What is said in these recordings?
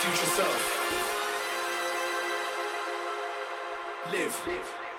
future self. Live. Live.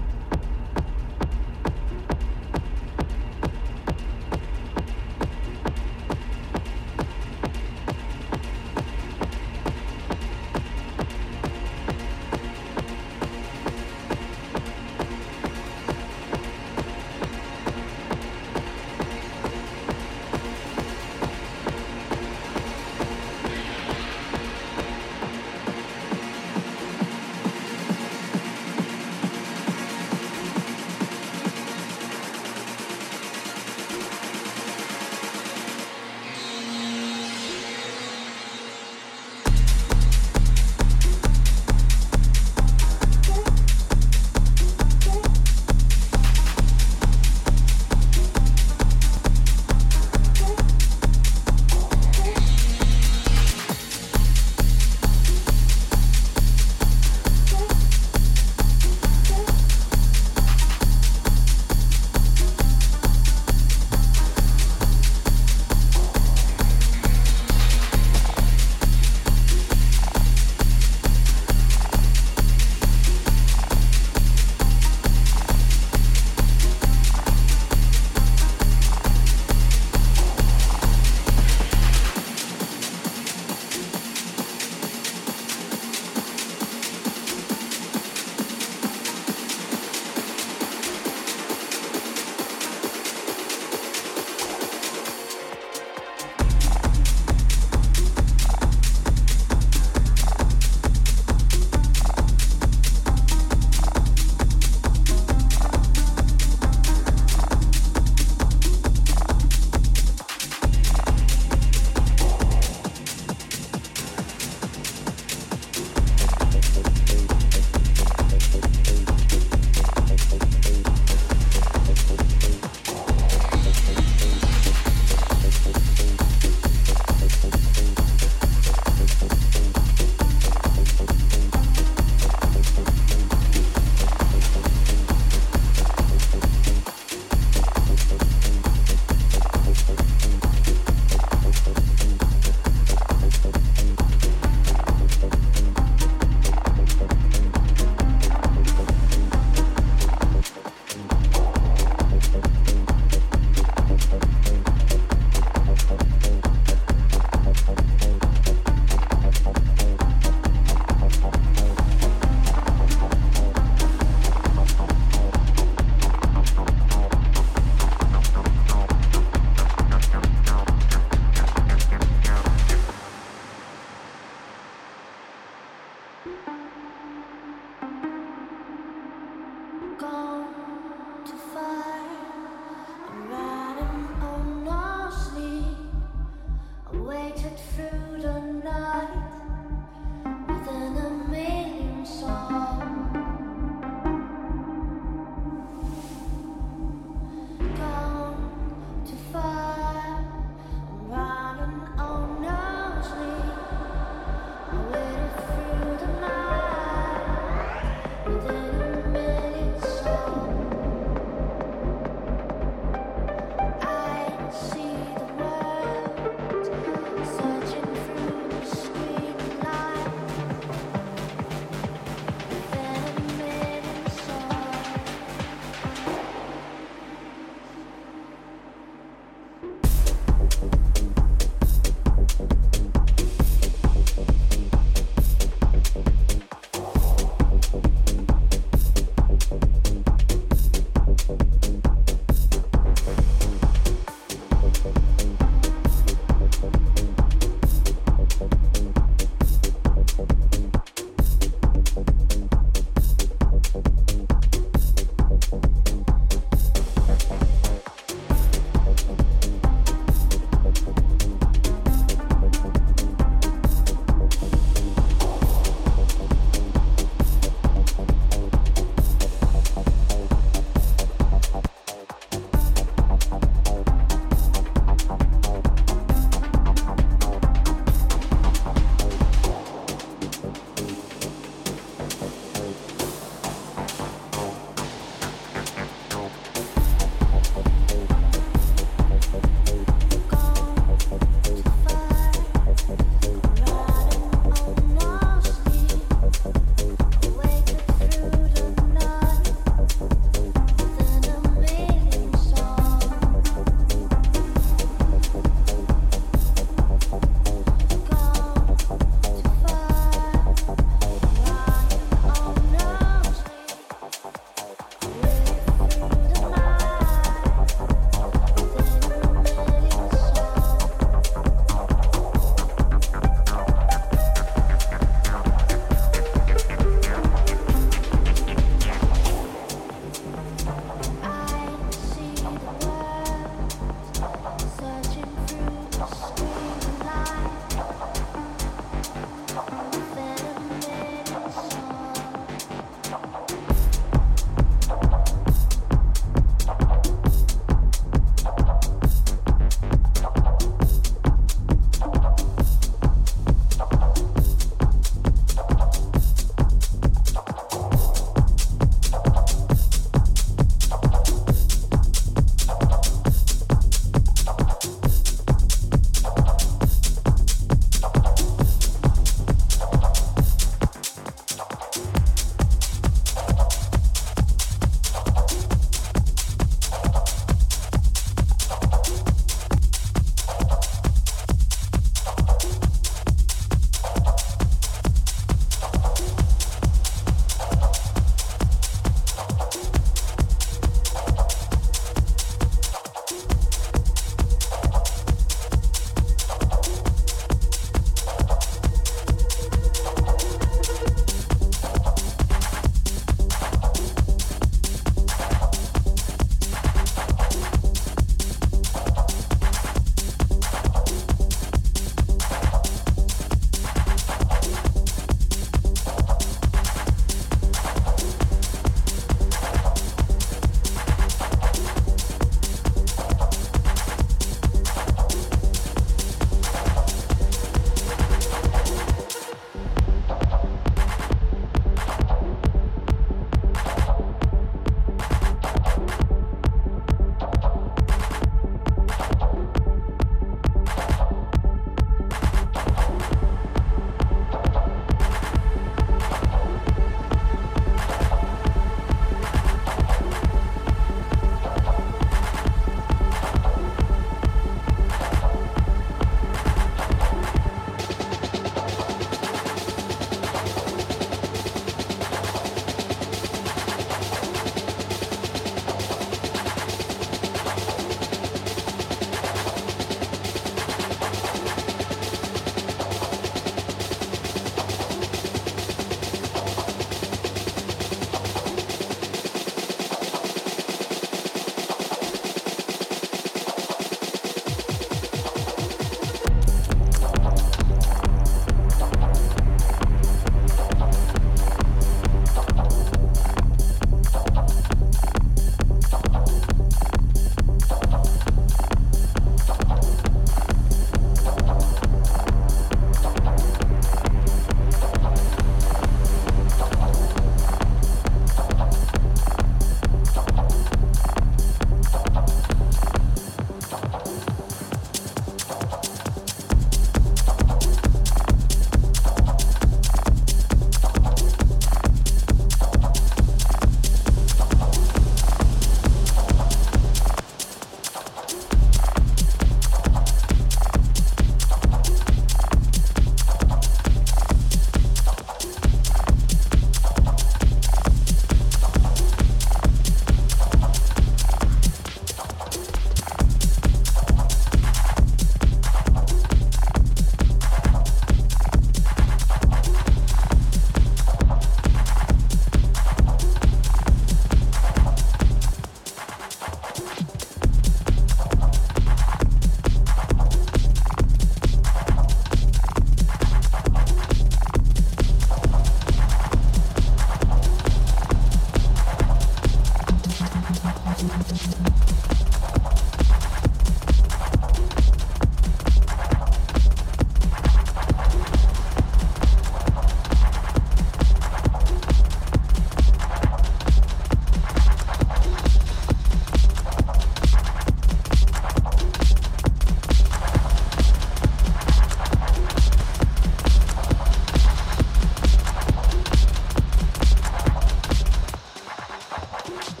you.